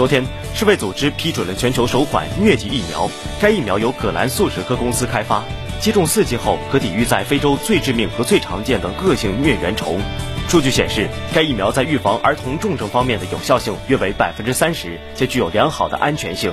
昨天世卫组织批准了全球首款疟疾疫苗该疫苗由葛兰素史克公司开发。接种四剂后可抵御在非洲最致命和最常见的恶性疟原虫数据显示该疫苗在预防儿童重症方面的有效性约为百分之三十且具有良好的安全性。